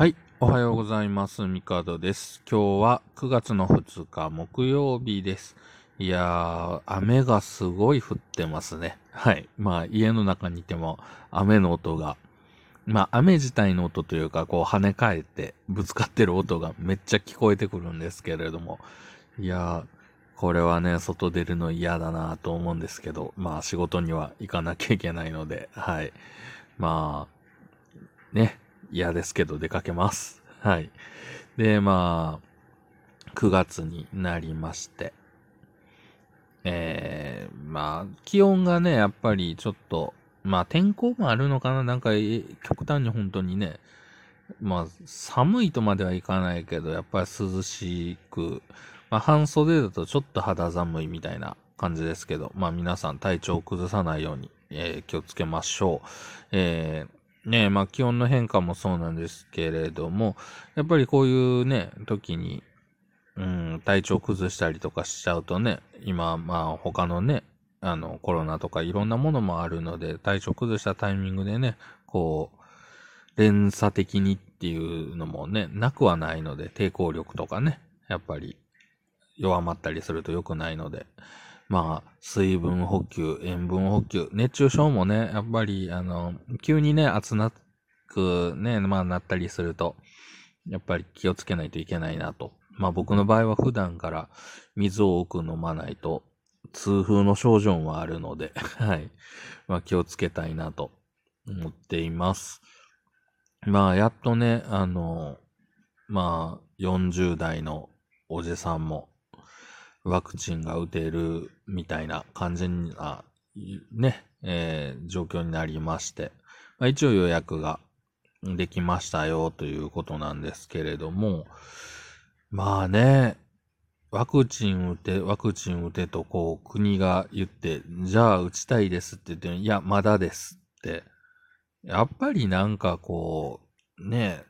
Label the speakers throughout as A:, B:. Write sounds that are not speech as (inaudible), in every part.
A: はい。おはようございます。ミカドです。今日は9月の2日木曜日です。いやー、雨がすごい降ってますね。はい。まあ、家の中にいても雨の音が、まあ、雨自体の音というか、こう跳ね返ってぶつかってる音がめっちゃ聞こえてくるんですけれども、いやー、これはね、外出るの嫌だなと思うんですけど、まあ仕事には行かなきゃいけないので、はい。まあ、ね、嫌ですけど出かけます。はい。で、まあ、9月になりまして、えー、まあ、気温がね、やっぱりちょっと、まあ天候もあるのかななんか、極端に本当にね、まあ、寒いとまではいかないけど、やっぱり涼しく、まあ、半袖だとちょっと肌寒いみたいな感じですけど、まあ皆さん体調を崩さないように、えー気をつけましょう。えーねまあ気温の変化もそうなんですけれども、やっぱりこういうね、時に、うん、体調崩したりとかしちゃうとね、今、まあ他のね、あの、コロナとかいろんなものもあるので、体調崩したタイミングでね、こう、連鎖的にっていうのもね、なくはないので、抵抗力とかね、やっぱり弱まったりすると良くないので、まあ、水分補給、塩分補給、熱中症もね、やっぱり、あの、急にね、暑なくね、まあなったりすると、やっぱり気をつけないといけないなと。まあ僕の場合は普段から水を多く飲まないと、痛風の症状もあるので、(laughs) はい。まあ気をつけたいなと思っています。まあやっとね、あの、まあ40代のおじさんもワクチンが打てるみたいな感じな、ね、えー状況になりまして、まあ、一応予約ができましたよということなんですけれども、まあね、ワクチン打て、ワクチン打てとこう国が言って、じゃあ打ちたいですって言って、いや、まだですって。やっぱりなんかこう、ね、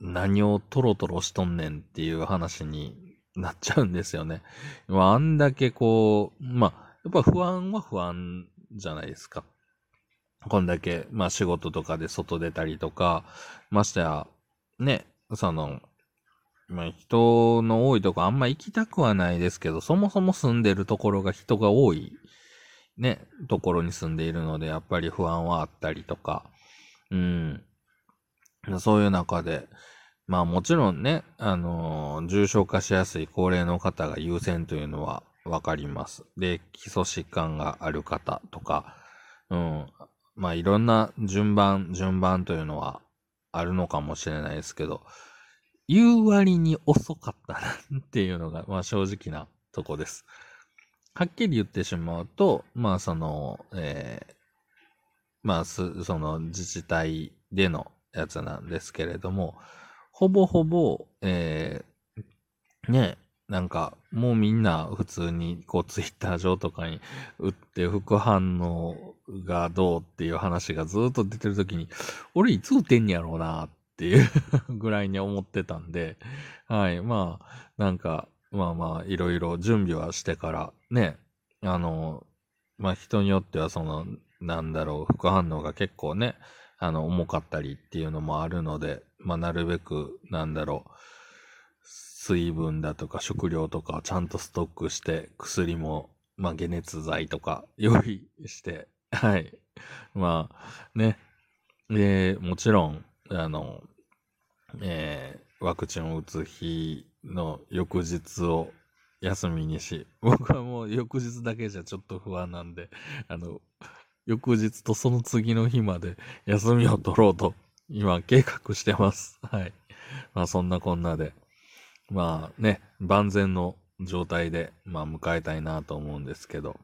A: 何をトロトロしとんねんっていう話になっちゃうんですよね。(laughs) あんだけこう、まあ、やっぱ不安は不安じゃないですか。こんだけ、まあ仕事とかで外出たりとか、ましてや、ね、その、まあ人の多いとこあんま行きたくはないですけど、そもそも住んでるところが人が多い、ね、ところに住んでいるので、やっぱり不安はあったりとか、うん。そういう中で、まあもちろんね、あのー重症化しやすい高齢の方が優先というのはわかります。で、基礎疾患がある方とか、うん。まあいろんな順番、順番というのはあるのかもしれないですけど、言う割に遅かったなっていうのが、(laughs) まあ正直なとこです。はっきり言ってしまうと、まあその、えーまあ、その自治体でのやつなんですけれども、ほぼほぼ、えー、ね、なんか、もうみんな普通に、こう、ツイッター上とかに打って副反応がどうっていう話がずっと出てるときに、俺いつ打てんやろうなっていう (laughs) ぐらいに思ってたんで、はい、まあ、なんか、まあまあ、いろいろ準備はしてから、ね、あの、まあ人によってはその、なんだろう、副反応が結構ね、あの、重かったりっていうのもあるので、まあなるべく、なんだろう、水分だとか食料とかちゃんとストックして、薬も、まあ解熱剤とか用意して、はい。まあ、ね。で、もちろん、あの、えーワクチンを打つ日の翌日を休みにし、(laughs) 僕はもう翌日だけじゃちょっと不安なんで、あの、翌日とその次の日まで休みを取ろうと、今計画してます。(laughs) はい。まあそんなこんなで、まあね、万全の状態で、まあ迎えたいなと思うんですけど、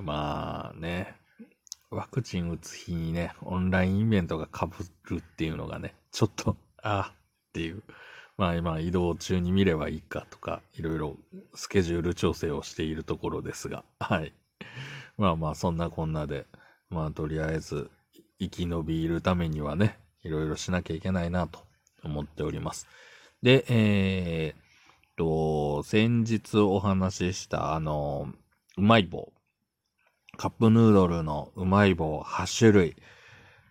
A: まあね、ワクチン打つ日にね、オンラインイベントが被るっていうのがね、ちょっと、ああっていう。まあ今移動中に見ればいいかとか、いろいろスケジュール調整をしているところですが、はい。まあまあそんなこんなで、まあとりあえず生き延びるためにはね、いろいろしなきゃいけないなと思っております。で、えー、っと、先日お話ししたあの、うまい棒。カップヌードルのうまい棒8種類。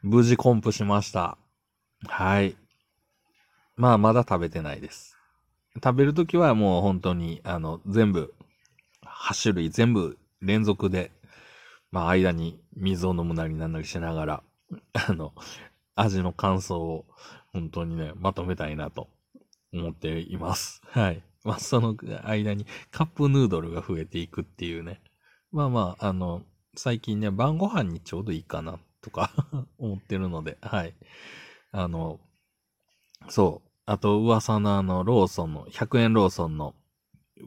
A: 無事コンプしました。はい。まあ、まだ食べてないです。食べるときはもう本当に、あの、全部、8種類全部連続で、まあ、間に水を飲むなりなんなりしながら、あの、味の感想を本当にね、まとめたいなと思っています。はい。まあ、その間にカップヌードルが増えていくっていうね。まあまあ、あの、最近ね、晩ご飯にちょうどいいかなとか (laughs) 思ってるので、はい。あの、そう。あと、噂のあの、ローソンの、100円ローソンの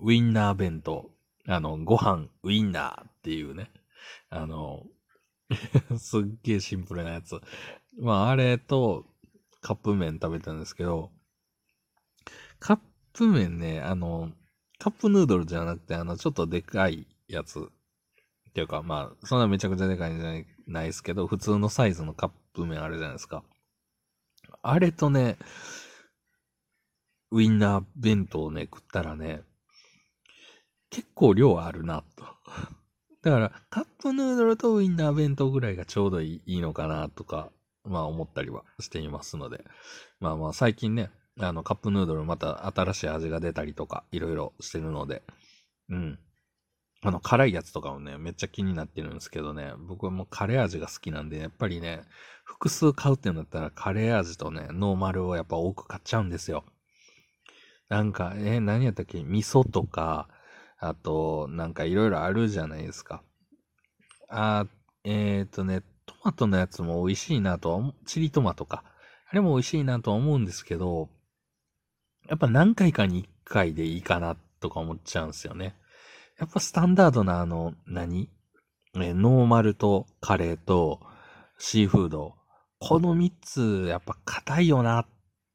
A: ウィンナー弁当。あの、ご飯、ウィンナーっていうね。あの、(laughs) すっげえシンプルなやつ。まあ、あれと、カップ麺食べたんですけど、カップ麺ね、あの、カップヌードルじゃなくて、あの、ちょっとでかいやつ。っていうか、まあ、そんなめちゃくちゃでかいんじゃないないですけど、普通のサイズのカップ麺あるじゃないですか。あれとね、ウィンナー弁当をね、食ったらね、結構量あるな、と。だから、カップヌードルとウィンナー弁当ぐらいがちょうどいいいいのかな、とか、まあ思ったりはしていますので。まあまあ最近ね、あの、カップヌードルまた新しい味が出たりとか、いろいろしてるので、うん。あの、辛いやつとかもね、めっちゃ気になってるんですけどね、僕はもうカレー味が好きなんで、やっぱりね、複数買うってなったらカレー味とね、ノーマルをやっぱ多く買っちゃうんですよ。なんか、えー何やったっけ？味噌とか、あと、なんかいろいろあるじゃないですか。あえっ、とね、トマトのやつも美味しいなとは、チリトマトか。あれも美味しいなとは思うんですけど、やっぱ何回かに1回でいいかなとか思っちゃうんですよね。やっぱスタンダードなあの、何？えノーマルとカレーとシーフード。この3つ、やっぱ硬いよなっ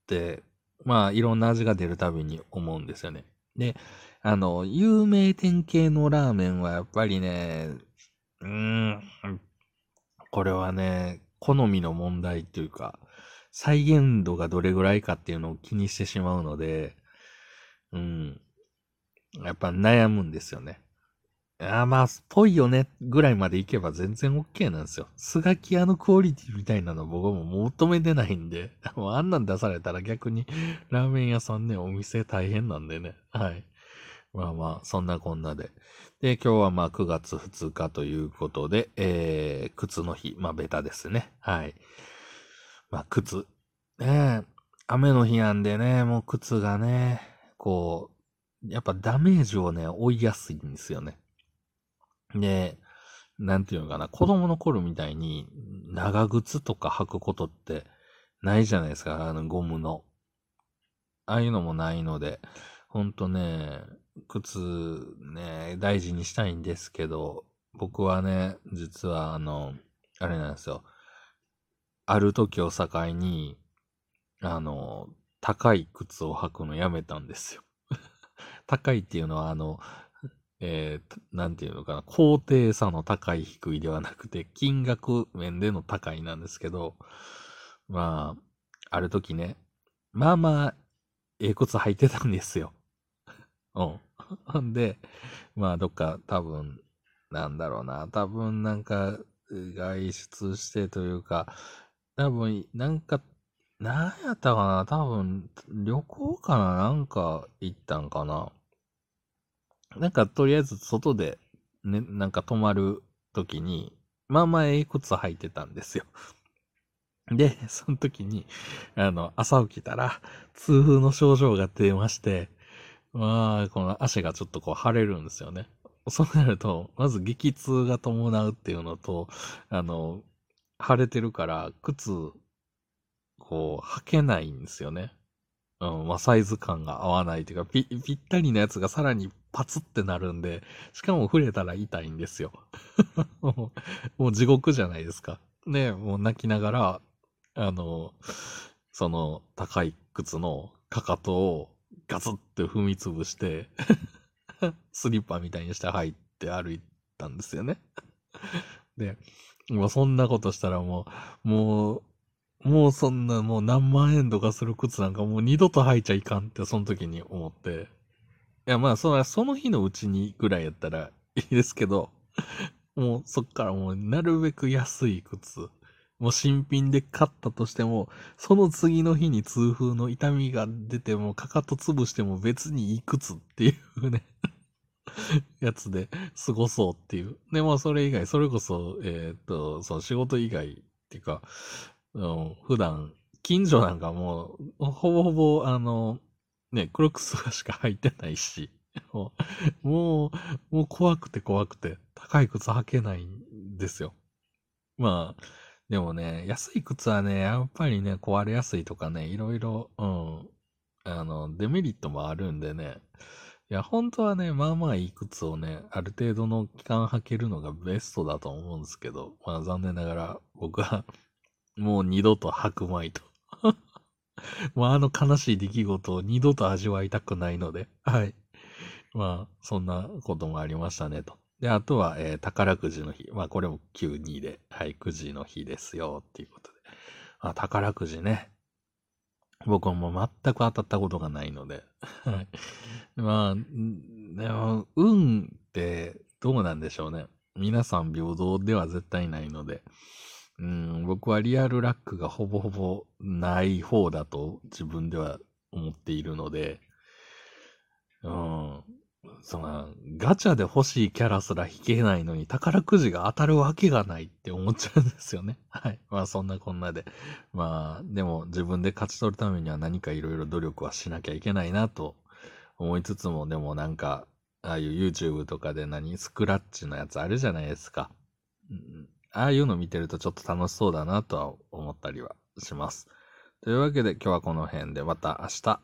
A: て、まあ、いろんな味が出るたびに思うんですよね。で、あの、有名店系のラーメンはやっぱりね、うーん、これはね、好みの問題っていうか、再現度がどれぐらいかっていうのを気にしてしまうので、うん。やっぱ悩むんですよね。あーまあ、ぽいよね、ぐらいまでいけば全然 OK なんですよ。スガキ屋のクオリティみたいなの僕も求めてないんで、(laughs) もうあんなん出されたら逆にラーメン屋さんね、お店大変なんでね。はい。まあまあ、そんなこんなで。で、今日はまあ9月2日ということで、えー、靴の日。まあベタですね。はい。まあ靴。ねえ、雨の日なんでね、もう靴がね、こう、やっぱダメージをね、負いやすいんですよね。で、なんていうのかな、子供の頃みたいに長靴とか履くことってないじゃないですか、あのゴムの。ああいうのもないので、ほんとね、靴ね、大事にしたいんですけど、僕はね、実はあの、あれなんですよ。ある時を境に、あの、高い靴を履くのやめたんですよ。(laughs) 高いっていうのは、あの、えー、なんていうのかな、高低差の高い低いではなくて、金額面での高いなんですけど、まあ、ある時ね、まあまあ、ええ靴履いてたんですよ。うん。(laughs) んで、まあ、どっか多分、なんだろうな、多分なんか、外出してというか、多分、なんか、なんやったかな多分、旅行かななんか行ったんかななんか、とりあえず外で、ね、なんか泊まる時に、まあまあええ靴履いてたんですよ。(laughs) で、その時に、あの、朝起きたら、痛風の症状が出まして、まあ、この足がちょっとこう腫れるんですよね。そうなると、まず激痛が伴うっていうのと、あの、腫れてるから、靴、こう、履けないんですよね。うん、まあ、サイズ感が合わないというか、ぴ、ぴったりなやつがさらにパツってなるんで、しかも触れたら痛いんですよ。も (laughs) うもう地獄じゃないですか。ね、もう泣きながら、あの、その高い靴のかかとをガツって踏みつぶして、(laughs) スリッパみたいにして入って歩いたんですよね。(laughs) で、もうそんなことしたらもう、もう、もうそんなもう何万円とかする靴なんかもう二度と履いちゃいかんってその時に思って。いやまあそその日のうちにぐらいやったらいいですけど、もうそっからもうなるべく安い靴。もう新品で買ったとしても、その次の日に痛風の痛みが出ても、かかと潰しても別にいくつっていうね (laughs) やつで過ごそうっていう。で、まあそれ以外、それこそ、えー、っと、その仕事以外っていうか、うん、普段、近所なんかもう、ほぼほぼ、あの、ね、クロックスしか履いてないし、(laughs) もう、もう怖くて怖くて、高い靴履けないんですよ。まあ、でもね、安い靴はね、やっぱりね、壊れやすいとかね、いろいろ、うん、あの、デメリットもあるんでね、いや、本当はね、まあまあいい靴をね、ある程度の期間履けるのがベストだと思うんですけど、まあ残念ながら僕はもう二度と履くまいと (laughs) もうあの悲しい出来事を二度と味わいたくないので、はい。まあ、そんなこともありましたねと。で、あとは、えー、宝くじの日。まあ、これも92で、はい、くじの日ですよ、っていうことで。あ、宝くじね。僕はもう全く当たったことがないので。はい。まあ、でも、運ってどうなんでしょうね。皆さん平等では絶対ないので。うん、僕はリアルラックがほぼほぼない方だと自分では思っているので、うん、その、ガチャで欲しいキャラすら引けないのに宝くじが当たるわけがないって思っちゃうんですよね。(laughs) はい。まあそんなこんなで。まあ、でも自分で勝ち取るためには何かいろいろ努力はしなきゃいけないなと思いつつも、でもなんか、ああいう YouTube とかで何スクラッチのやつあるじゃないですか。うん、ああいうの見てるとちょっと楽しそうだなとは思ったりはします。というわけで今日はこの辺でまた明日